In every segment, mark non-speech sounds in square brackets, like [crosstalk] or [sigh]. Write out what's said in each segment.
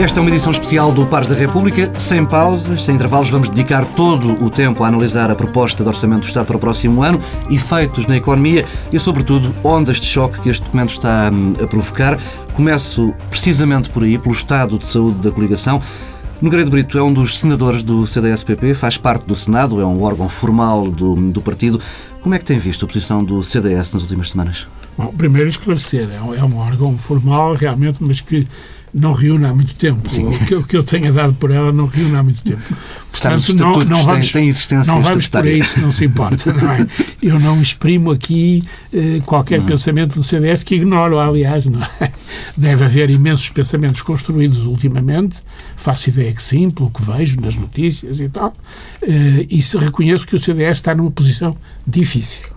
Esta é uma edição especial do Pares da República, sem pausas, sem intervalos. Vamos dedicar todo o tempo a analisar a proposta de Orçamento do Estado para o próximo ano, efeitos na economia e, sobretudo, ondas de choque que este documento está hum, a provocar. Começo precisamente por aí, pelo estado de saúde da coligação. Nogueira Brito é um dos senadores do CDS-PP, faz parte do Senado, é um órgão formal do, do partido. Como é que tem visto a posição do CDS nas últimas semanas? Bom, primeiro esclarecer, é um, é um órgão formal realmente, mas que não reúne há muito tempo. O que, o que, eu tenha dado por ela não reúne há muito tempo. Portanto, não, não vamos, tem, existência não vamos por aí se não se importa. Não é? Eu não exprimo aqui eh, qualquer não. pensamento do CDS que ignoro, aliás. Não é? Deve haver imensos pensamentos construídos ultimamente, faço ideia que sim, pelo que vejo nas notícias e tal, eh, e se reconheço que o CDS está numa posição difícil,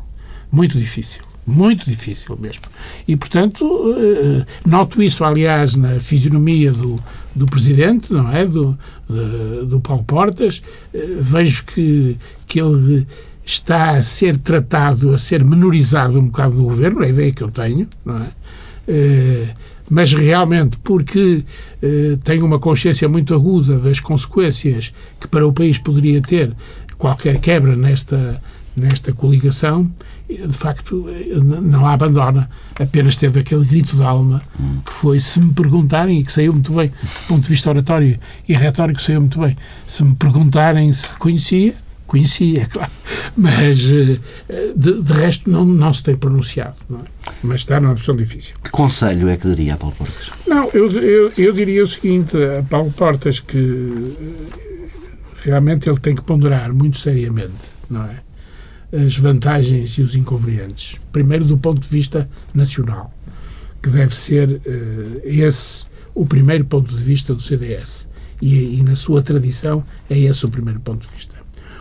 muito difícil muito difícil mesmo. E, portanto, eh, noto isso, aliás, na fisionomia do, do Presidente, não é? Do, do Paulo Portas. Eh, vejo que, que ele está a ser tratado, a ser menorizado um bocado no Governo, é a ideia que eu tenho, não é? Eh, mas realmente porque tem uma consciência muito aguda das consequências que para o país poderia ter qualquer quebra nesta, nesta coligação, de facto, não a abandona. Apenas teve aquele grito de alma que foi, se me perguntarem, e que saiu muito bem, do ponto de vista oratório e retórico, saiu muito bem. Se me perguntarem se conhecia, conhecia, [laughs] claro. Mas, eh, de, de, resto, não, não se tem pronunciado. É? Mas está numa opção difícil. Que conselho é que daria a Paulo Portas? Não, eu, eu, eu diria o seguinte, a Paulo Portas, que eh, realmente ele tem que ponderar muito seriamente, não é? As vantagens e os inconvenientes. Primeiro, do ponto de vista nacional, que deve ser uh, esse o primeiro ponto de vista do CDS. E, e, na sua tradição, é esse o primeiro ponto de vista.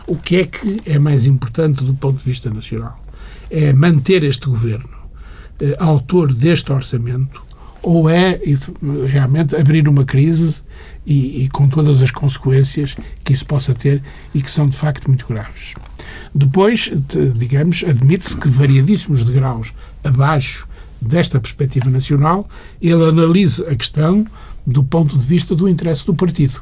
O que é que é mais importante do ponto de vista nacional? É manter este governo uh, autor deste orçamento ou é realmente abrir uma crise e, e, com todas as consequências que isso possa ter e que são de facto muito graves. Depois, digamos, admite-se que variadíssimos degraus abaixo desta perspectiva nacional, ele analisa a questão do ponto de vista do interesse do partido.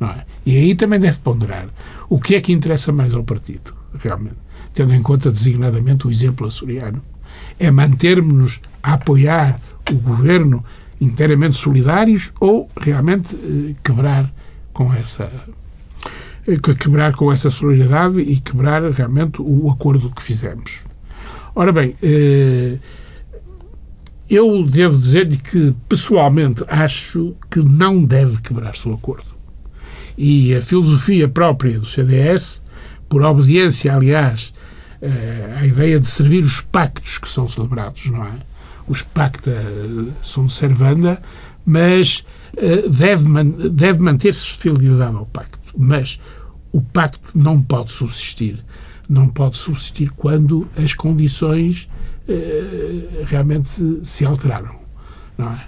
É? E aí também deve ponderar o que é que interessa mais ao partido, realmente, tendo em conta designadamente o exemplo açoriano. É mantermos-nos a apoiar o governo inteiramente solidários ou realmente eh, quebrar com essa eh, quebrar com essa solidariedade e quebrar realmente o acordo que fizemos. Ora bem, eh, eu devo dizer-lhe que pessoalmente acho que não deve quebrar-se o acordo. E a filosofia própria do CDS, por obediência, aliás, à ideia de servir os pactos que são celebrados, não é? Os pacta eh, são de servanda, mas eh, deve, deve manter-se fidelidade ao pacto. Mas o pacto não pode subsistir. Não pode subsistir quando as condições eh, realmente se alteraram. Não é?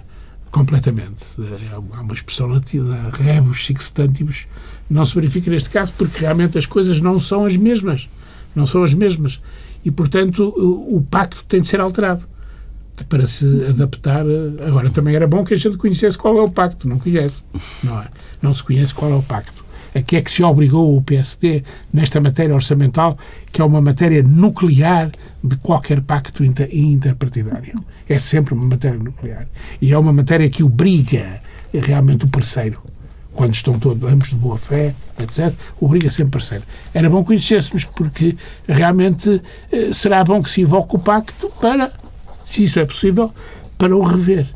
Completamente. Há uma expressão latina, rebus sextantibus, não se verifica neste caso porque realmente as coisas não são as mesmas. Não são as mesmas. E, portanto, o pacto tem de ser alterado para se adaptar. Agora, também era bom que a gente conhecesse qual é o pacto. Não conhece, não é? Não se conhece qual é o pacto. A que é que se obrigou o PSD nesta matéria orçamental, que é uma matéria nuclear de qualquer pacto interpartidário. É sempre uma matéria nuclear. E é uma matéria que obriga realmente o parceiro quando estão todos ambos de boa fé, etc., obriga sempre parceiro. Era bom conhecêssemos, porque realmente eh, será bom que se invoque o pacto para se isso é possível, para o rever.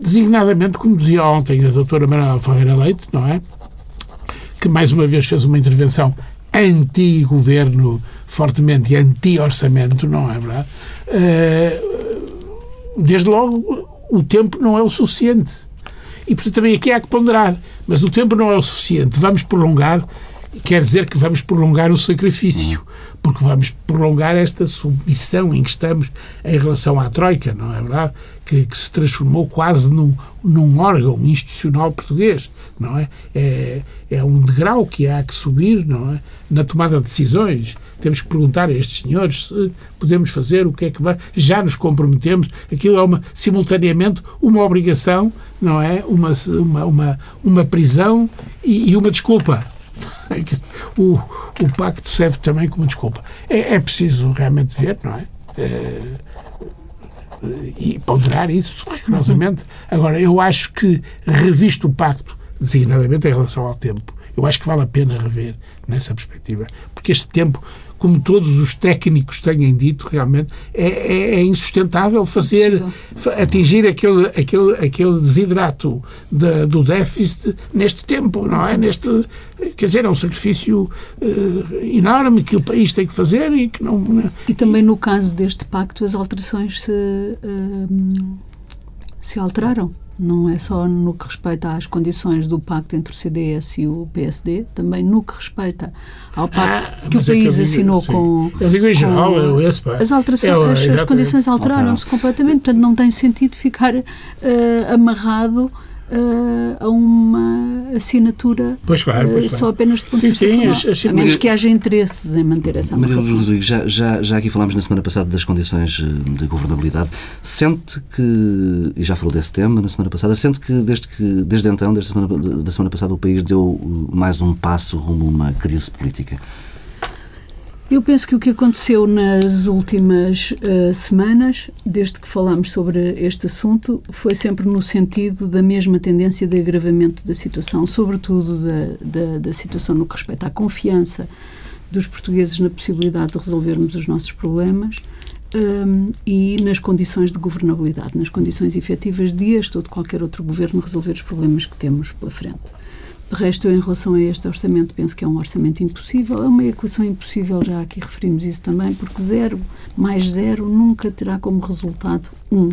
Designadamente, como dizia ontem a doutora Manuela Ferreira Leite, não é? Que mais uma vez fez uma intervenção anti-governo, fortemente anti-orçamento, não é verdade? Eh, desde logo, o tempo não é o suficiente. E, portanto, também aqui há que ponderar. Mas o tempo não é o suficiente. Vamos prolongar quer dizer que vamos prolongar o sacrifício, porque vamos prolongar esta submissão em que estamos em relação à Troika, não é verdade? Que, que se transformou quase num, num órgão institucional português, não é? é? É um degrau que há que subir, não é? Na tomada de decisões. Temos que perguntar a estes senhores se podemos fazer, o que é que vai. Já nos comprometemos. Aquilo é uma, simultaneamente uma obrigação, não é? Uma, uma, uma, uma prisão e, e uma desculpa. O, o pacto serve também como desculpa. É, é preciso realmente ver, não é? é e ponderar isso rigorosamente. Agora, eu acho que, revisto o pacto, designadamente em relação ao tempo, eu acho que vale a pena rever nessa perspectiva, porque este tempo como todos os técnicos têm dito, realmente é, é, é insustentável fazer, atingir aquele, aquele, aquele desidrato de, do déficit neste tempo, não é? Neste, quer dizer, é um sacrifício uh, enorme que o país tem que fazer e que não... E também no caso deste pacto as alterações se, uh, se alteraram não é só no que respeita às condições do pacto entre o CDS e o PSD, também no que respeita ao pacto ah, que o é país que digo, assinou sim. com. Eu digo em geral, é esse, pá. As, alterações, é, as, as condições alteraram-se completamente, portanto não tem sentido ficar uh, amarrado uh, a uma assinatura pois claro, pois uh, só apenas de ponto sim, de vista sim, a menos que haja interesses em manter essa amarração. Rodrigues, já, já, já aqui falámos na semana passada das condições eh, de governabilidade. Sente que, e já falou desse tema na semana passada, sente que desde, que, desde então, desde a semana, da semana passada, o país deu mais um passo rumo a uma crise política? Eu penso que o que aconteceu nas últimas uh, semanas, desde que falámos sobre este assunto, foi sempre no sentido da mesma tendência de agravamento da situação, sobretudo da, da, da situação no que respeita à confiança dos portugueses na possibilidade de resolvermos os nossos problemas um, e nas condições de governabilidade, nas condições efetivas de este ou de qualquer outro governo resolver os problemas que temos pela frente. De resto, eu, em relação a este orçamento, penso que é um orçamento impossível. É uma equação impossível, já aqui referimos isso também, porque zero mais zero nunca terá como resultado um.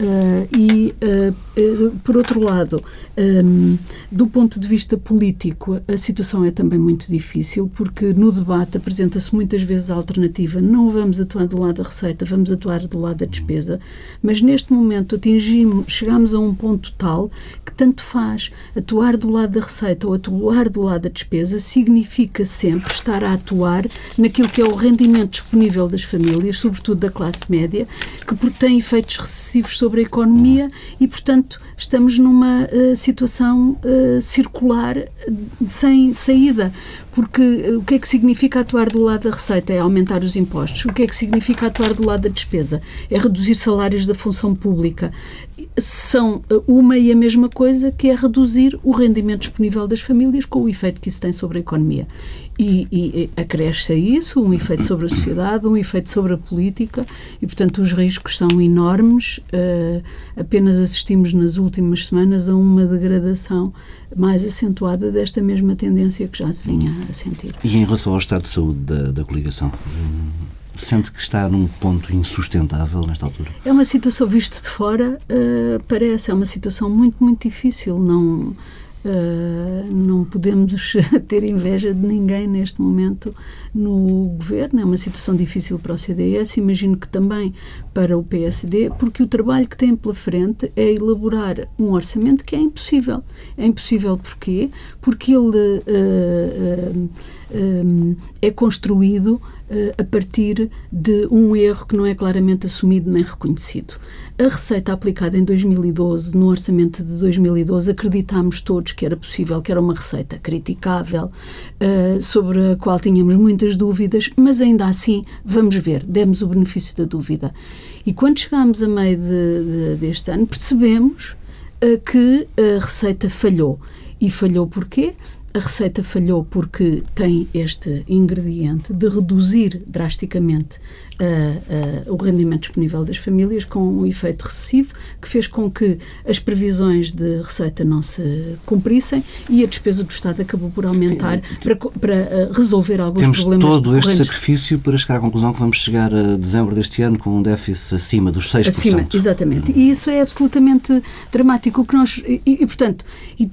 Uh, e, uh, por outro lado, um, do ponto de vista político, a situação é também muito difícil, porque no debate apresenta-se muitas vezes a alternativa: não vamos atuar do lado da receita, vamos atuar do lado da despesa. Mas neste momento atingimos, chegamos a um ponto tal que tanto faz atuar do lado da receita ou atuar do lado da despesa, significa sempre estar a atuar naquilo que é o rendimento disponível das famílias, sobretudo da classe média, que tem efeitos recessivos sobre sobre a economia e, portanto, estamos numa uh, situação uh, circular sem saída. Porque o que é que significa atuar do lado da receita? É aumentar os impostos. O que é que significa atuar do lado da despesa? É reduzir salários da função pública. São uma e a mesma coisa, que é reduzir o rendimento disponível das famílias com o efeito que isso tem sobre a economia. E, e, acresce a isso um efeito sobre a sociedade, um efeito sobre a política, e, portanto, os riscos são enormes. Uh, apenas assistimos nas últimas semanas a uma degradação mais acentuada desta mesma tendência que já se vinha a sentir. E em relação ao estado de saúde da, da coligação? Sente que está num ponto insustentável nesta altura? É uma situação, visto de fora, uh, parece, é uma situação muito, muito difícil. Não Uh, não podemos [laughs] ter inveja de ninguém neste momento no governo. É uma situação difícil para o CDS, imagino que também para o PSD, porque o trabalho que tem pela frente é elaborar um orçamento que é impossível. É impossível porquê? Porque ele uh, uh, é construído a partir de um erro que não é claramente assumido nem reconhecido. A receita aplicada em 2012, no orçamento de 2012, acreditámos todos que era possível, que era uma receita criticável, uh, sobre a qual tínhamos muitas dúvidas, mas ainda assim, vamos ver, demos o benefício da dúvida. E quando chegámos a meio de, de, deste ano, percebemos uh, que a receita falhou. E falhou porquê? A receita falhou porque tem este ingrediente de reduzir drasticamente uh, uh, o rendimento disponível das famílias com um efeito recessivo que fez com que as previsões de receita não se cumprissem e a despesa do Estado acabou por aumentar para, para uh, resolver alguns Temos problemas. Temos todo este sacrifício para chegar à conclusão que vamos chegar a dezembro deste ano com um déficit acima dos 6%. Acima, exatamente. E isso é absolutamente dramático. O que nós, e, e portanto, e,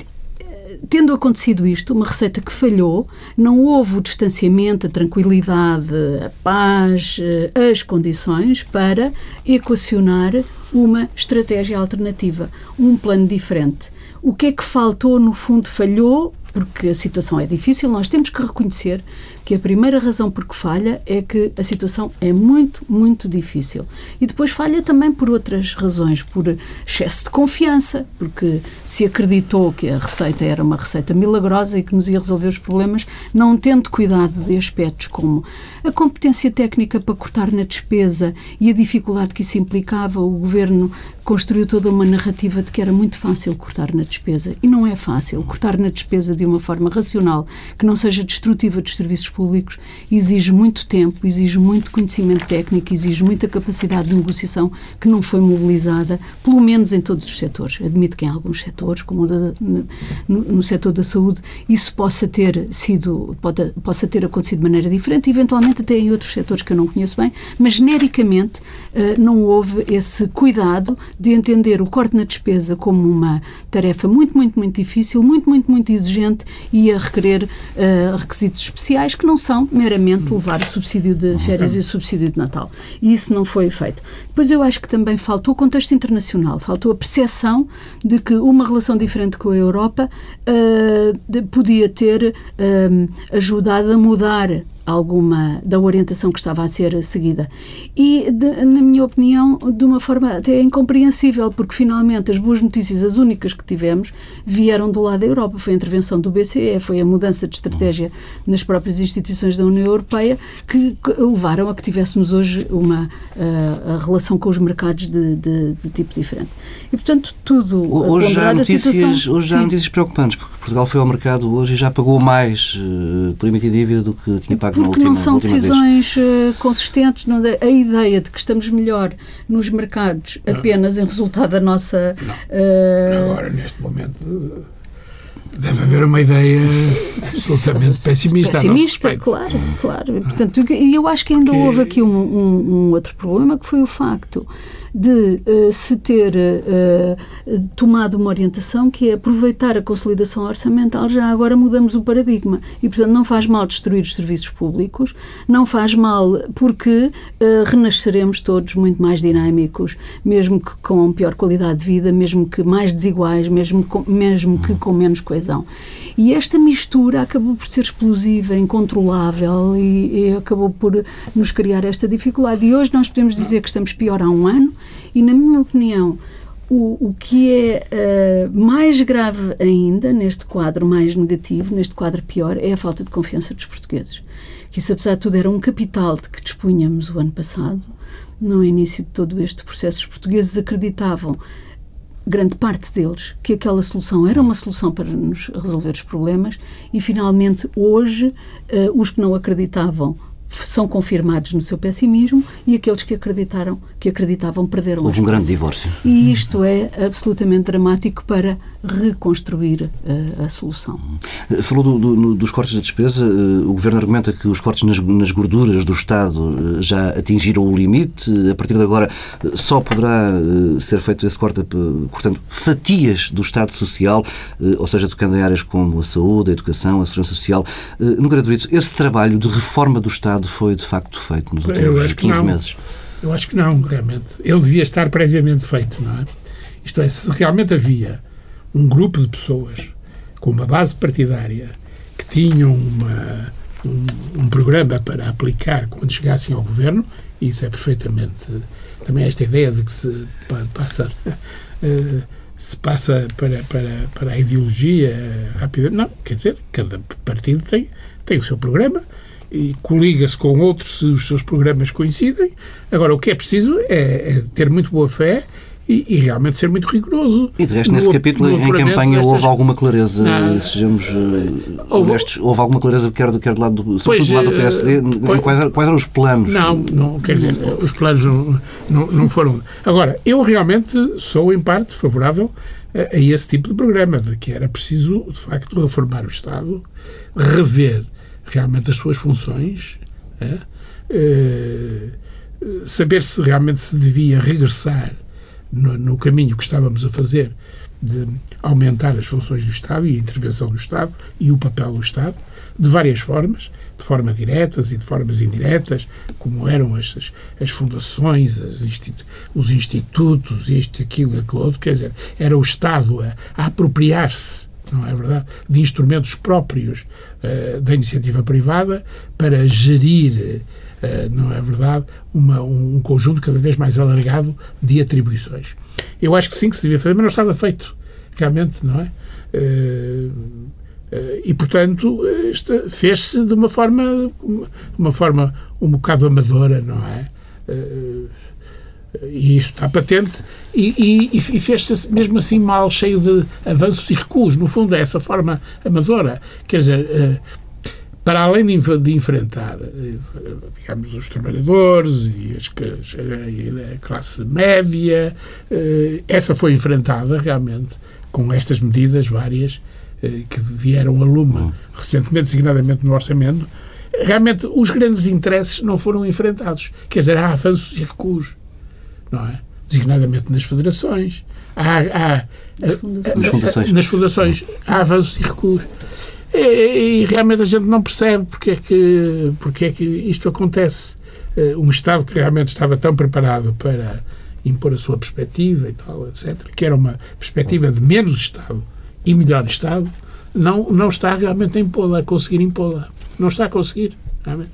tendo acontecido isto, uma receita que falhou, não houve o distanciamento, a tranquilidade, a paz, uh, as condições para equacionar uma estratégia alternativa, um plano diferente. O que é que faltou, no fundo, falhou, porque a situação é difícil, nós temos que reconhecer que a primeira razão por que falha é que a situação é muito, muito difícil. E depois falha também por outras razões, por excesso de confiança, porque se acreditou que a receita era uma receita milagrosa e que nos ia resolver os problemas, não tendo cuidado de aspectos como a competência técnica para cortar na despesa e a dificuldade que isso implicava, o governo construiu toda uma narrativa de que era muito fácil cortar na despesa. E não é fácil. Cortar na despesa de uma forma racional, que não seja destrutiva dos serviços públicos, exige muito tempo, exige muito conhecimento técnico, exige muita capacidade de negociação que não foi mobilizada, pelo menos em todos os setores. Admito que em alguns setores, como no, no, setor da saúde, isso possa ter sido, pode, possa ter acontecido de maneira diferente, eventualmente até em outros setores que eu não conheço bem, mas genericamente uh, não houve esse cuidado de entender o corte na despesa como uma tarefa muito, muito, muito difícil, muito, muito, muito exigente e a requerer uh, requisitos especiais que não são meramente levar o subsídio de férias e o subsídio de Natal. E isso não foi feito. Depois eu acho que também faltou o contexto internacional, faltou a percepção de que uma relação diferente com a Europa uh, de, podia ter uh, ajudado a mudar alguma da orientação que estava a ser seguida. E, de, na minha opinião, de uma forma até incompreensível, porque finalmente as boas notícias, as únicas que tivemos, vieram do lado da Europa. Foi a intervenção do BCE, foi a mudança de estratégia nas próprias instituições da União Europeia que levaram a que tivéssemos hoje uma uh, relação com os mercados de, de, de, tipo diferente. E, portanto, tudo hoje há notícias, situação, hoje há notícias preocupantes, porque Portugal foi ao mercado hoje e já pagou mais uh, por emitir dívida do que tinha pago porque última, não são decisões vez. Eh, consistentes. Não, a ideia de que estamos melhor nos mercados não. apenas em resultado da nossa. Não. Uh... Agora, neste momento. Deve haver uma ideia absolutamente [laughs] pessimista. Pessimista, claro, claro. Portanto, e eu acho que ainda que... houve aqui um, um, um outro problema que foi o facto de uh, se ter uh, tomado uma orientação que é aproveitar a consolidação orçamental, já agora mudamos o paradigma. E, portanto, não faz mal destruir os serviços públicos, não faz mal porque renasceremos todos muito mais dinâmicos, mesmo que com pior qualidade de vida, mesmo que mais desiguais, mesmo, com, mesmo que com menos coesão. E esta mistura acabou por ser explosiva, incontrolável e, e acabou por nos criar esta dificuldade. E hoje nós podemos dizer que estamos pior há um ano e, na minha opinião, o, o que é uh, mais grave ainda neste quadro mais negativo, neste quadro pior, é a falta de confiança dos portugueses. Que isso, apesar de tudo, era um capital de que dispunhamos o ano passado. No início de todo este processo, os portugueses acreditavam, grande parte deles, que aquela solução era uma solução para nos resolver os problemas e, finalmente, hoje, uh, os que não acreditavam são confirmados no seu pessimismo e aqueles que acreditaram que acreditavam perderam Houve um grande divórcio. E isto é absolutamente dramático para reconstruir uh, a solução. Eh, falou do, do, dos cortes da despesa. Uh, o Governo argumenta que os cortes nas, nas gorduras do Estado já atingiram o limite. A partir de agora só poderá ser feito esse corte, cortando fatias do Estado Social, ou seja, tocando em áreas como a saúde, a educação, a segurança social. no gratuito, esse trabalho de reforma do Estado foi de facto feito nos últimos 15 meses? Eu acho que não, realmente. Ele devia estar previamente feito, não é? Isto é, se realmente havia um grupo de pessoas com uma base partidária que tinham uma, um, um, programa para aplicar quando chegassem ao governo, e isso é perfeitamente também esta ideia de que se passa uh, se passa para, para, para a ideologia rápida. Não, quer dizer, cada partido tem, tem o seu programa e coliga-se com outros se os seus programas coincidem. Agora, o que é preciso é, é ter muito boa fé e, e, realmente ser muito rigoroso. E de resto, nesse no, capítulo, no em campanha, destas... houve alguma clareza, sejamos uh, houve, honestos, houve alguma clareza, quer do, quer do lado do, sobretudo do lado do PSD, pois, quais, quais, eram os planos? Não, não quer dizer, os planos não, não, não foram. Agora, eu realmente sou, em parte, favorável a, a esse tipo de programa, de que era preciso, de facto, reformar o Estado, rever realmente as suas funções, é? Uh, saber se realmente se devia regressar no, no caminho que estávamos a fazer de aumentar as funções do Estado e a intervenção do Estado e o papel do Estado, de várias formas, de forma diretas e de formas indiretas, como eram as, as fundações, as institu os institutos, isto, aquilo, aquilo outro, quer dizer, era o Estado a, a apropriar-se não é verdade, de instrumentos próprios uh, da iniciativa privada para gerir, uh, não é verdade, uma, um conjunto cada vez mais alargado de atribuições. Eu acho que sim que se devia fazer, mas não estava feito, realmente, não é? Uh, e, portanto, fez-se de uma forma, uma forma um bocado amadora, não é? E isso está patente, e, e, e fez-se mesmo assim mal, cheio de avanços e recuos. No fundo, é essa forma amadora. Quer dizer, eh, para além de, de enfrentar, eh, digamos, os trabalhadores e, as, e a classe média, eh, essa foi enfrentada realmente com estas medidas várias que vieram a lume hum. recentemente, designadamente no orçamento. Realmente, os grandes interesses não foram enfrentados. Quer dizer, há avanços e recuos não é? Designadamente nas federações. Há, há nas, fundações. nas fundações. Há avanços e recuos. E, e, realmente a gente não percebe porque é que, porque é que isto acontece. Uh, um Estado que realmente estava tão preparado para impor a sua perspectiva e tal, etc., que era uma perspectiva de menos Estado e melhor Estado, não, não está realmente a impô-la, a conseguir impô-la. Não está a conseguir. Realmente.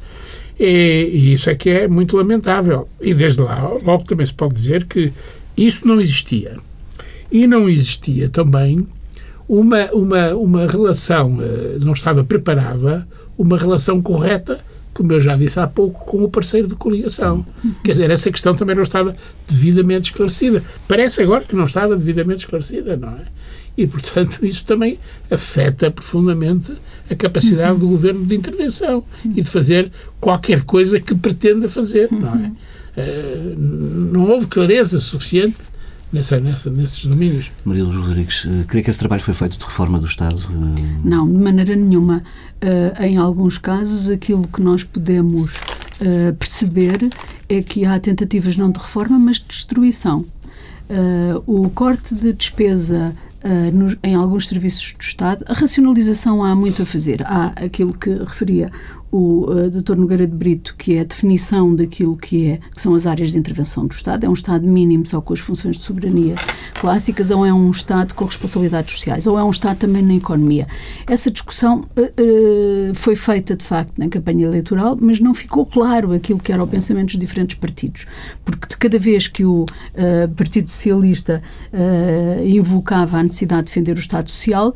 E, e, isso é que é muito lamentável. E desde lá, logo também se pode dizer que isso não existia. E não existia também uma, uma, uma relação, eh, não estava preparada uma relação correta, como eu já disse há pouco, com o parceiro de coligação. Quer dizer, essa questão também não estava devidamente esclarecida. Parece agora que não estava devidamente esclarecida, não é? E, portanto, isso também afeta profundamente a capacidade do governo de intervenção e de fazer qualquer coisa que pretenda fazer, não é? Uh, não houve clareza suficiente nessa, nessa, nesses domínios. Maria Luz Rodrigues, uh, creio que esse trabalho foi feito de reforma do Estado? Uh... Não, de maneira nenhuma. Uh, em alguns casos, aquilo que nós podemos perceber é que há tentativas não de reforma, mas de destruição. o corte de despesa no, em alguns serviços do Estado. A racionalização há muito a fazer. Há aquilo que referia o uh, Dr. Nogueira de Brito, que é a definição daquilo que, é, que são as áreas de intervenção do Estado. É um Estado mínimo só com as funções de soberania clássicas, ou é um Estado com responsabilidades sociais, ou é um Estado também na economia. Essa discussão uh, uh, foi feita, de facto, na campanha eleitoral, mas não ficou claro aquilo que era o pensamento dos diferentes partidos. Porque de cada vez que o Partido Socialista invocava a necessidade de defender o Estado Social,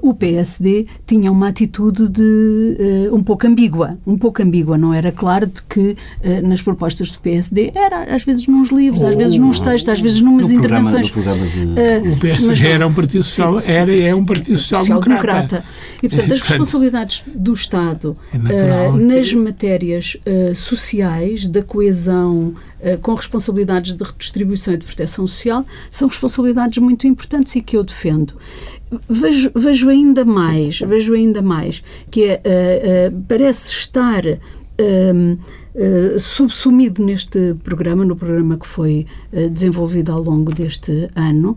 o PSD tinha uma atitude de um pouco ambígua ambígua, um pouco ambígua, não era claro de que uh, nas propostas do PSD era às vezes nos livros, às vezes nos textos, às vezes numas intervenções. Programa, de... uh, o PSD era um partido social, sim, era é um partido social, social democrata. E portanto as responsabilidades do Estado é natural, uh, nas matérias sociais da coesão com responsabilidades de redistribuição e de proteção social são responsabilidades muito importantes e que eu defendo vejo, vejo ainda mais, vejo ainda mais, que é, uh, uh, parece estar uh, subsumido neste programa, no programa que foi desenvolvido ao longo deste ano,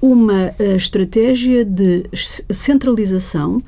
uma estratégia de centralização,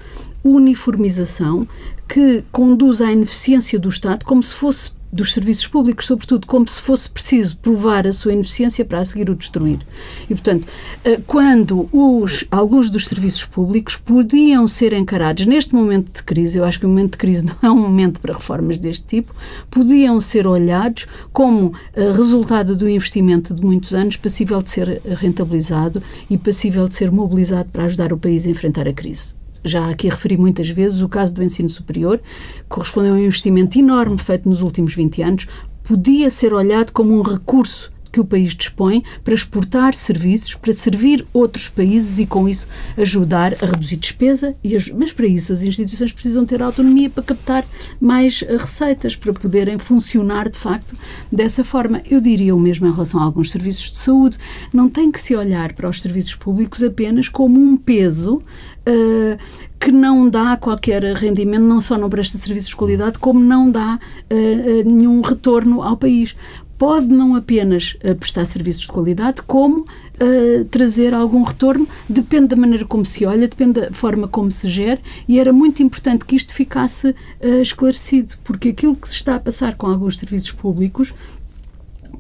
uniformização, que conduz à ineficiência do Estado como se fosse dos serviços públicos, sobretudo como se fosse preciso provar a sua ineficiência para a seguir o destruir. E, portanto, eh, quando os, alguns dos serviços públicos podiam ser encarados neste momento de crise, eu acho que o momento de crise [laughs] não é um momento para reformas deste tipo, podiam ser olhados como uh, resultado do investimento de muitos anos, passível de ser rentabilizado e passível de ser mobilizado para ajudar o país a enfrentar a crise já aqui referi muitas vezes, o caso do ensino superior, correspondeu a um investimento enorme feito nos últimos 20 anos, podia ser olhado como um recurso que o país dispõe para exportar serviços, para servir outros países e, com isso, ajudar a reduzir despesa. Mas, para isso, as instituições precisam ter autonomia para captar mais eh, receitas, para poderem funcionar, de facto, dessa forma. Eu diria o mesmo em relação a alguns serviços de saúde. Não tem que se olhar para os serviços públicos apenas como um peso Uh, que não dá qualquer rendimento, não só não presta serviços de qualidade, como não dá uh, uh, nenhum retorno ao país pode não apenas uh, prestar serviços de qualidade, como uh, trazer algum retorno, depende da maneira como se olha, depende da forma como se gera, e era muito importante que isto ficasse uh, esclarecido, porque aquilo que se está a passar com alguns serviços públicos,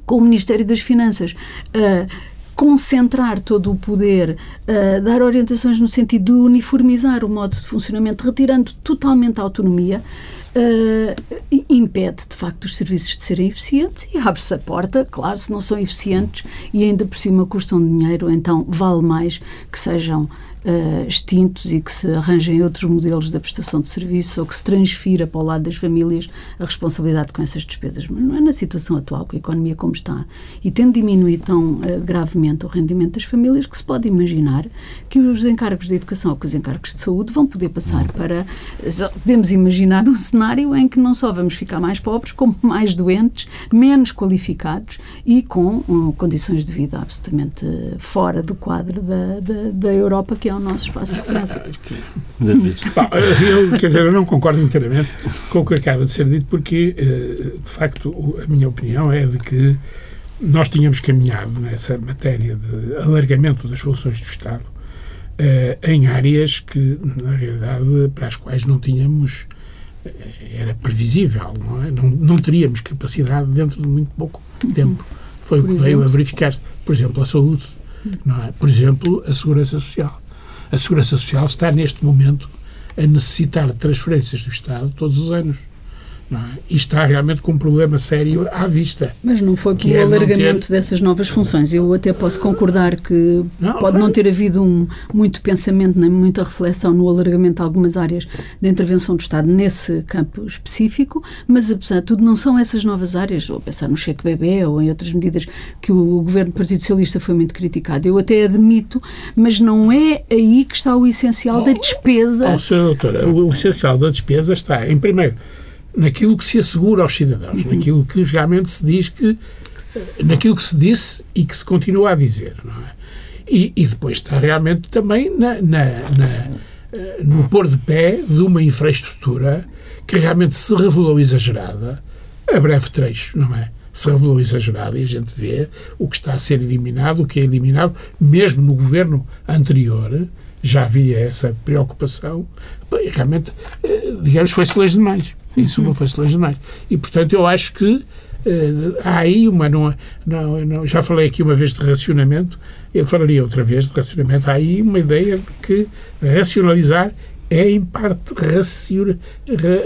com o Ministério das Finanças, concentrar todo o poder, uh, dar orientações no sentido de uniformizar o modo de funcionamento, retirando totalmente a autonomia, uh, impede, de facto, os serviços de serem eficientes e abre-se a porta, claro, se não são eficientes e ainda por cima custam dinheiro, então vale mais que sejam uh, extintos e que se arranjem outros modelos da prestação de serviço ou que se transfira para o lado das famílias a responsabilidade com essas despesas. Mas não é na situação atual, com a economia como está, e tendo diminuído tão uh, gravemente o rendimento das famílias, que se pode imaginar que os encargos de educação ou que os encargos de saúde vão poder passar para. Podemos imaginar um cenário em que não só vamos ficar mais pobres, como mais doentes, menos qualificados e com um, condições de vida absolutamente fora do quadro da, da, da Europa, que é o nosso espaço de referência. eu, quer dizer, eu não concordo inteiramente com o que acaba de ser dito, porque, eh, de facto, a minha opinião é de que nós tínhamos caminhado nessa matéria de alargamento das funções do Estado eh, em áreas que, na realidade, para as quais não tínhamos eh, era previsível, não é? Não, não teríamos capacidade dentro de muito pouco tempo. Foi Por o que exemplo? veio a verificar-se. Por exemplo, a saúde, não é? Por exemplo, a segurança social a Segurança Social está, neste momento, a necessitar de transferências do Estado todos os anos. É? E está realmente com um problema sério à vista. Mas não foi pelo é alargamento ter... dessas novas funções. Eu até posso concordar que não, pode foi. não ter havido um, muito pensamento nem muita reflexão no alargamento de algumas áreas de intervenção do Estado nesse campo específico, mas apesar de tudo não são essas novas áreas, ou pensar no cheque bebê ou em outras medidas que o governo do Partido Socialista foi muito criticado. Eu até admito, mas não é aí que está o essencial oh, da despesa. Oh, senhora doutora, o essencial da despesa está, em primeiro, naquilo que se assegura aos cidadãos, uhum. naquilo que realmente se diz que, naquilo que se disse e que se continua a dizer, não é? E, e depois está realmente também na, na, na, eh, no pôr de pé de uma infraestrutura que realmente se revelou exagerada a breve trecho, não é? Se revelou exagerada e a gente vê o que está a ser eliminado, o que é eliminado, mesmo no governo anterior, já havia essa preocupação, realmente, eh, digamos, foi-se longe demais. Isso não foi longe demais. E, portanto, eu acho que uh, há aí uma. Não, não, não, já falei aqui uma vez de racionamento, eu falaria outra vez de racionamento. Há aí uma ideia de que racionalizar é em parte racior,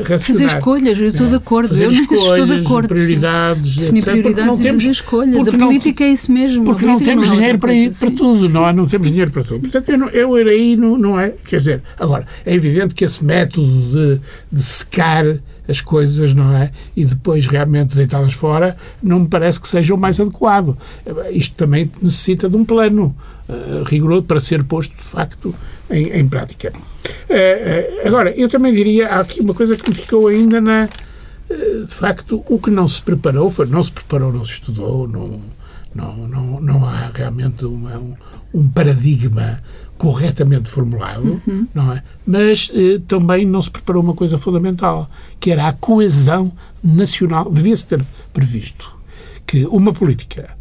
racionar. Fazer escolhas, eu estou de acordo. Fazer eu escolhas, estou de acordo, prioridades, Definir etc. prioridades e temos, fazer escolhas. A política não, é isso mesmo. Porque não temos não dinheiro para, para tudo, não, não temos dinheiro para tudo. Portanto, eu, não, eu aí não, não é. Quer dizer, agora, é evidente que esse método de, de secar as coisas, não é? E depois realmente deitá-las fora, não me parece que seja o mais adequado. Isto também necessita de um plano uh, rigoroso para ser posto, de facto, em, em prática. Uh, uh, agora, eu também diria, há aqui uma coisa que me ficou ainda na. de facto, o que não se preparou, foi, não se preparou, não se estudou, não, não, não, não há realmente uma, um, um paradigma corretamente formulado, uhum. não é? Mas eh, também não se preparou uma coisa fundamental, que era a coesão nacional. Devia-se ter previsto que uma política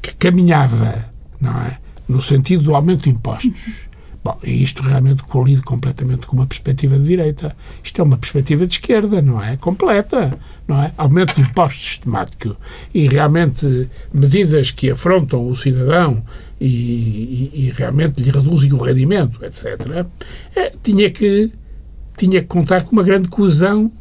que caminhava, não é, no sentido do aumento de impostos, Bom, isto realmente colide completamente com uma perspectiva de direita. Isto é uma perspectiva de esquerda, não é? Completa, não é? Aumento de impostos sistemático e realmente medidas que afrontam o cidadão e, e, e realmente lhe reduzem o rendimento, etc., é, tinha, que, tinha que contar com uma grande coesão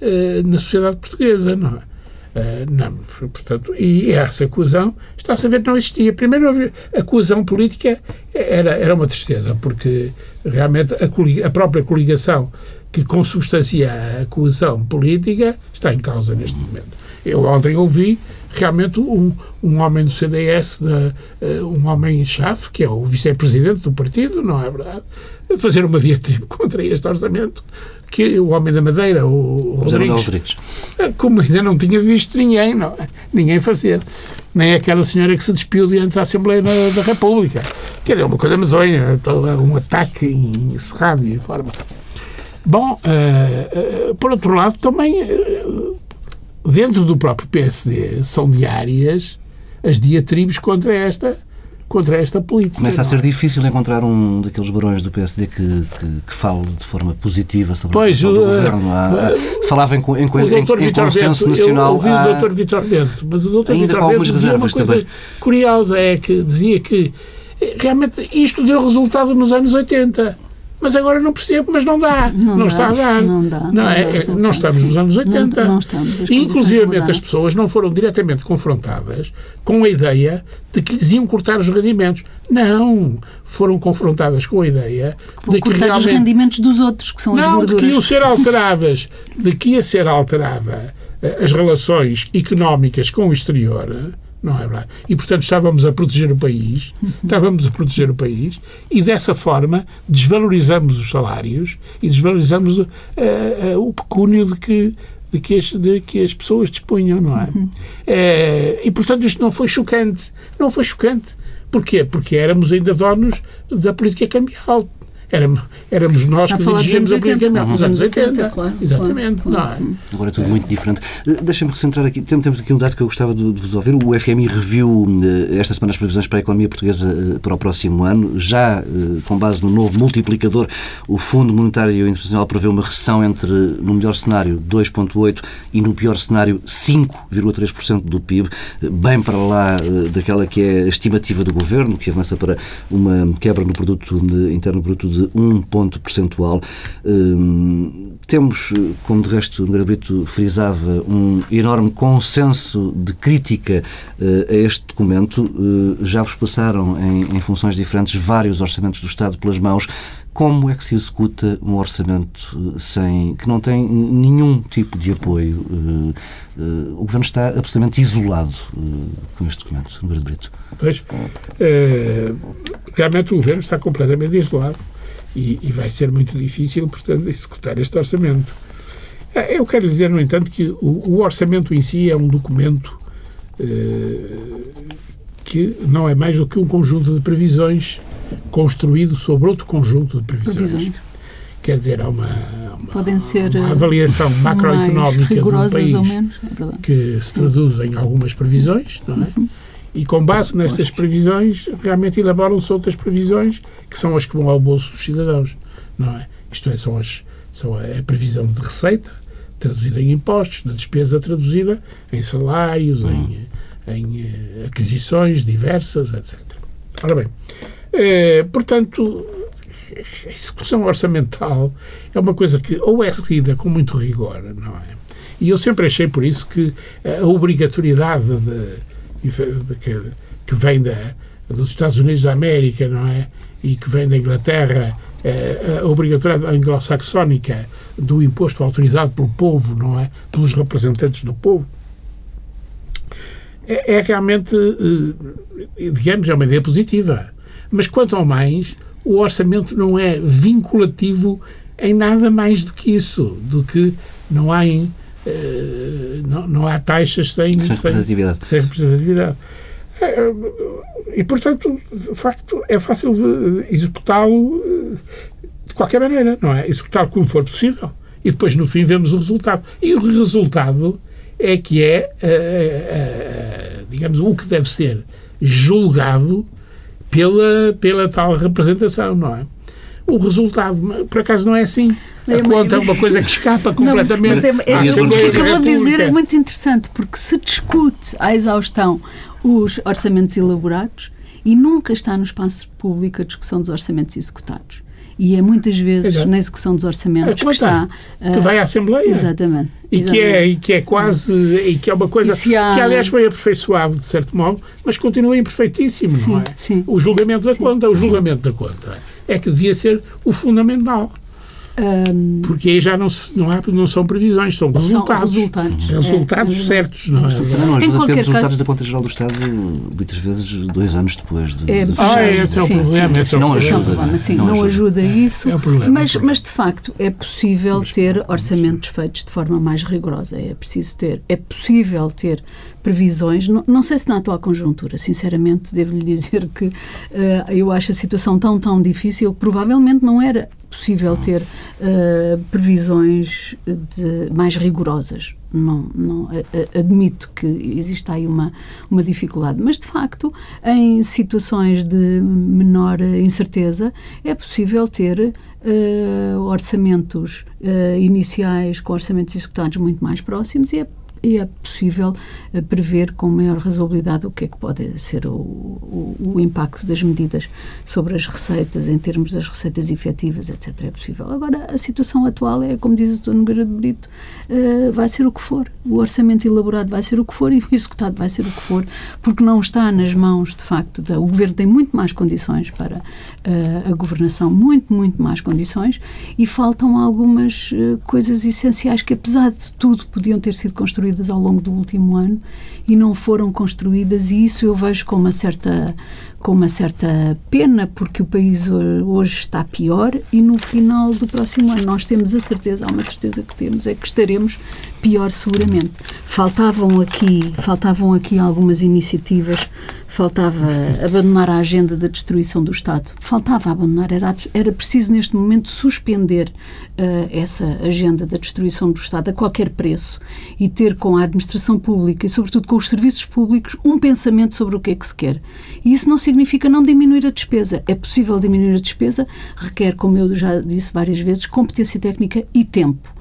eh, na sociedade portuguesa, não é? Uh, não, portanto, e essa coesão está-se a ver que não existia. Primeiro, a coesão política era, era uma tristeza, porque realmente a, a própria coligação que consubstancia a coesão política está em causa neste momento. Eu ontem ouvi realmente um, um homem do CDS, uh, um homem-chave, que é o vice-presidente do partido, não é verdade? Fazer uma diatriba [laughs] contra este orçamento, que o homem da Madeira, o, Rodrigues, Rodrigues, eh, como ainda não tinha visto ninguém, não, é? ninguém fazer. Nem aquela senhora que se despiu diante da Assembleia da República. Que era uma coisa medonha, um ataque encerrado e forma. Bom, uh, uh, por outro lado, também uh, dentro do próprio PSD, são diárias as diatribes contra esta contra esta política. Começa a ser é? difícil encontrar um daqueles barões do PSD que, que, que fale de forma positiva sobre Pois, a questão do uh, governo. Há- falava em, em, em, em consenso Bento, nacional. eu ouvi há- o doutor Vitor Bento, mas o Ainda Vitor Bento dizia uma reservas coisa também. curiosa, é que dizia que realmente isto deu resultado nos anos 80. Mas agora não percebo, mas não dá. Não, Não dá, está a dar. não dá, não é? dá É, resultado, não estamos nos anos Não- 80. não estamos, as E, mudaram. as pessoas não foram diretamente confrontadas com a ideia de que lhes iam cortar os rendimentos. Não. Foram confrontadas com a ideia de que cortar os realmente rendimentos dos outros, que são as não, de que iam gorduras. ser alteradas, de que ia ser alterada eh, as relações económicas com o exterior, não é verdade? E, portanto, estávamos a proteger o país, estávamos a proteger o país, e dessa forma desvalorizamos os salários e desvalorizamos eh, eh, o pecúnio de que de que, as, de que as pessoas dispunham, não é? Eh, e, portanto, isto não foi chocante. Não foi chocante. Porquê? Porque éramos ainda donos da política cambial. Éramos, éramos nós Já que dirigíamos a anos política 80. cambial. Nos Uhum. anos 80. 80, claro, Exatamente. claro, não é? Agora é tudo muito diferente. Eh, Deixem-me recentrar aqui. Tem- Temos aqui um dado que eu gostava de, de vos ouvir. O FMI reviu eh, esta semana as previsões para a economia portuguesa eh, para o próximo ano. Já com base no novo multiplicador, o Fundo Monetário Internacional prevê uma recessão entre, no melhor cenário, 2,8% e no pior cenário, 5,3% do PIB, bem para lá daquela que é a estimativa do governo, que avança para uma quebra no produto interno bruto de 1 ponto percentual. Hum, temos, como de resto o Nogueira Brito frisava, um enorme consenso de crítica eh, a este documento. Eh, já vos passaram em, em funções diferentes vários orçamentos do Estado pelas mãos. Como é que se executa um orçamento eh, sem que não tem nenhum tipo de apoio? Eh, eh, o Governo está absolutamente isolado eh, com este documento, Nogueira Brito. Pois, realmente o governo está completamente isolado e, e vai ser muito difícil, portanto, executar este orçamento. Eh, Eu quero dizer, no entanto, que o, o orçamento em si é um documento eh, que não é mais do que um conjunto de previsões construído sobre outro conjunto de previsões. Previsões. Quer dizer, há uma, uma- Podem ser uma eh, avaliação macroeconómica rigorosas país ou menos. É que se traduz em algumas previsões, não é? E com base nestas previsões, realmente elaboram-se outras previsões que são as que vão ao bolso dos cidadãos, não é? Isto é, são, as, são a, a previsão de receita traduzida em impostos, de despesa traduzida em salários, em, em eh, aquisições diversas, etc. Ora bem, eh, portanto, a execução orçamental é uma coisa que ou é seguida com muito rigor, não é? E eu sempre achei por isso que a obrigatoriedade de, que, vem da, dos Estados Unidos da América, não é? E que vem da Inglaterra, eh, a obrigatoriedade anglo-saxónica do imposto autorizado pelo povo, não é? Pelos representantes do povo, é, é realmente, eh, digamos, é uma ideia positiva. Mas quanto ao mais, o orçamento não é vinculativo em nada mais do que isso, do que não há, em, eh, não, não há taxas sem, Sem representatividade. sem representatividade. Eh, E, portanto, de facto, é fácil executá-lo eh, de qualquer maneira, não é? Executá-lo como for possível. E depois, no fim, vemos o resultado. E o resultado é que é, eh, eh, digamos, o que deve ser julgado pela, pela tal representação, não é? O resultado, por acaso, não é assim. A É, conta é uma coisa que escapa completamente. Mas é, é, à o que da acabou de dizer é muito interessante, porque se discute à exaustão os orçamentos elaborados e nunca está no espaço público a discussão dos orçamentos executados. E é muitas vezes Exato. na execução dos orçamentos que conta está. que ah, vai à Assembleia. Exatamente. E que, é, e que é quase, e que é uma coisa há- que aliás foi aperfeiçoado de certo modo, mas continua imperfeitíssimo, não é? Sim, sim. O julgamento da Sim, conta, o julgamento da conta é que devia ser o fundamental, ahm, porque aí já não, se- não, há, não são previsões, são são resultados. resultados. Resultados É, é certos, não é? Não Em ajuda a ter qualquer os resultados caso- da Conta Geral do Estado muitas vezes dois anos depois de, É, de Ah, fechar. esse é o Sim, problema. sim. esse é o Não problema. É um ajuda, problema, sim, não não, ajuda. ajuda, isso. é um problema, é um mas, mas, de facto, é possível ter orçamentos feitos de forma mais rigorosa. É preciso ter, é possível ter previsões. Não, não sei se na atual conjuntura, sinceramente, devo-lhe dizer que eh, eu acho a situação tão, tão difícil, provavelmente não era possível ter uh, previsões de, mais rigorosas. Não, não admito que exista aí uma, uma dificuldade, mas de facto, em situações de menor incerteza, é possível ter uh, orçamentos uh, iniciais com orçamentos executados muito mais próximos e é e é possível eh, prever com maior razoabilidade o que é que pode ser o, o, o, impacto das medidas sobre as receitas, em termos das receitas efetivas, etc. É possível. Agora, a situação atual é, como diz o Dr. Nogueira de Brito, uh, vai ser o que for. O orçamento elaborado vai ser o que for e o [laughs] executado vai ser o que for, porque não está nas mãos, de facto, da, o Governo tem muito mais condições para uh, a governação, muito, muito mais condições, e faltam algumas uh, coisas essenciais que, apesar de tudo, podiam ter sido construídas construídas ao longo do último ano e não foram construídas e isso eu vejo com uma certa com uma certa pena porque o país hoje está pior e no final do próximo ano nós temos a certeza, há uma certeza que temos é que estaremos pior seguramente. Faltavam aqui, faltavam aqui algumas iniciativas faltava abandonar a agenda da destruição do Estado. Faltava abandonar, era, era preciso neste momento suspender uh, essa agenda da destruição do Estado a qualquer preço e ter com a administração pública e, sobretudo, com os serviços públicos um pensamento sobre o que é que se quer. E isso não significa não diminuir a despesa. É possível diminuir a despesa, requer, como eu já disse várias vezes, competência técnica e tempo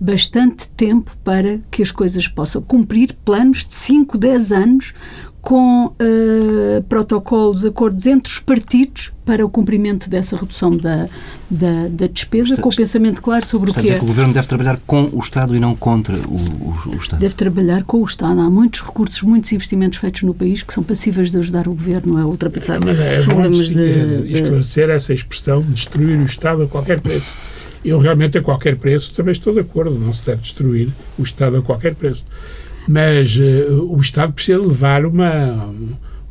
bastante tempo para que as coisas possam cumprir planos de 5, 10 anos com uh, protocolos, acordos entre os partidos para o cumprimento dessa redução da, da, da despesa, está, com o pensamento claro sobre o que é. que o Governo deve trabalhar com o Estado e não contra o, o, o, Estado. Deve trabalhar com o Estado. Há muitos recursos, muitos investimentos feitos no país que são passíveis de ajudar o Governo a ultrapassar Mas é, os problemas de, de... esclarecer essa expressão, destruir o Estado a qualquer preço. Eu realmente, a qualquer preço, também estou de acordo. Não se deve destruir o Estado a qualquer preço mas uh, o Estado precisa levar uma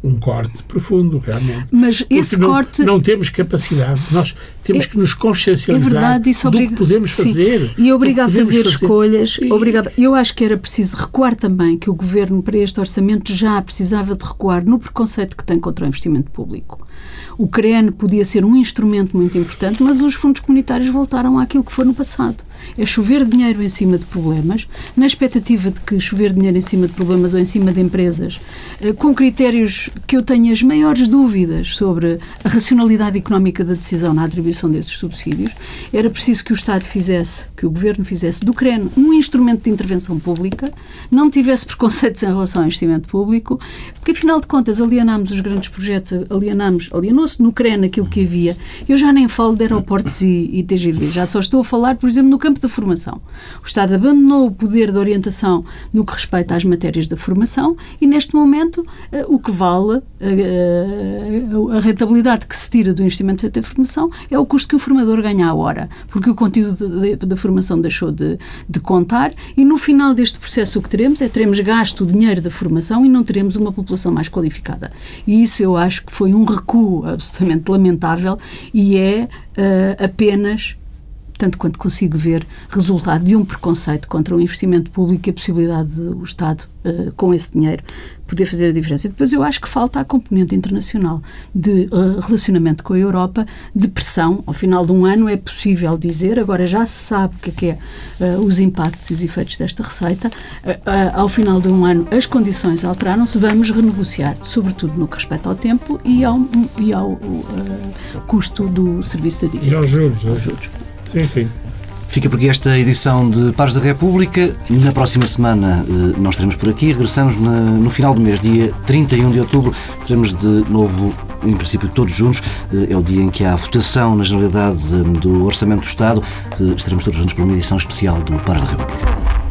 um corte profundo, realmente. Mas esse não, corte. Não temos capacidade. Nós temos é, que nos consciencializar é verdade, isso obriga... do que podemos fazer. E obriga a fazer, fazer, escolhas. Obriga... Eu acho que era preciso recuar também, que o governo, para este orçamento, já precisava de recuar no preconceito que tem contra o investimento público. O CREN podia ser um instrumento muito importante, mas os fundos comunitários voltaram àquilo que foi no passado. É chover dinheiro em cima de problemas, na expectativa de que chover dinheiro em cima de problemas ou em cima de empresas, eh, com critérios que eu tenho as maiores dúvidas sobre a racionalidade económica da decisão na atribuição desses subsídios, era preciso que o Estado fizesse, que o Governo fizesse do CREN um instrumento de intervenção pública, não tivesse preconceitos em relação ao investimento público, porque afinal de contas alienámos os grandes projetos, alienámos, alienou-se no CREN aquilo que havia. Eu já nem falo de aeroportos e, e TGV, já só estou a falar, por exemplo, no campo da formação. O Estado abandonou o poder de orientação no que respeita às matérias da formação e, neste momento, uh, o que vale, uh, a rentabilidade que se tira do investimento feito em formação é o custo que o formador ganha à hora, porque o conteúdo da formação deixou de, de contar e, no final deste processo, o que teremos é teremos gasto o dinheiro da formação e não teremos uma população mais qualificada. E isso eu acho que foi um recuo absolutamente lamentável e é uh, apenas tanto quanto consigo ver, resultado de um preconceito contra o investimento público e a possibilidade do Estado, uh, com esse dinheiro, poder fazer a diferença. E depois eu acho que falta a componente internacional de uh, relacionamento com a Europa, de pressão. Ao final de um ano é possível dizer, agora já se sabe o que é, que é uh, os impactos e os efeitos desta receita. ao final de um ano as condições alteraram-se, vamos renegociar, sobretudo no que respeita ao tempo e ao, e ao custo do serviço da dívida. E aos juros. Aos juros. Sim, sim. Fica por aqui esta edição de Pares da República. Na próxima semana eh, nós estaremos por aqui. Regressamos no final do mês, dia 31 de outubro. Estaremos de novo, em princípio, todos juntos. Eh, é o dia em que há a votação na Generalidade do Orçamento do Estado. Eh, estaremos todos juntos para uma edição especial do Pares da República.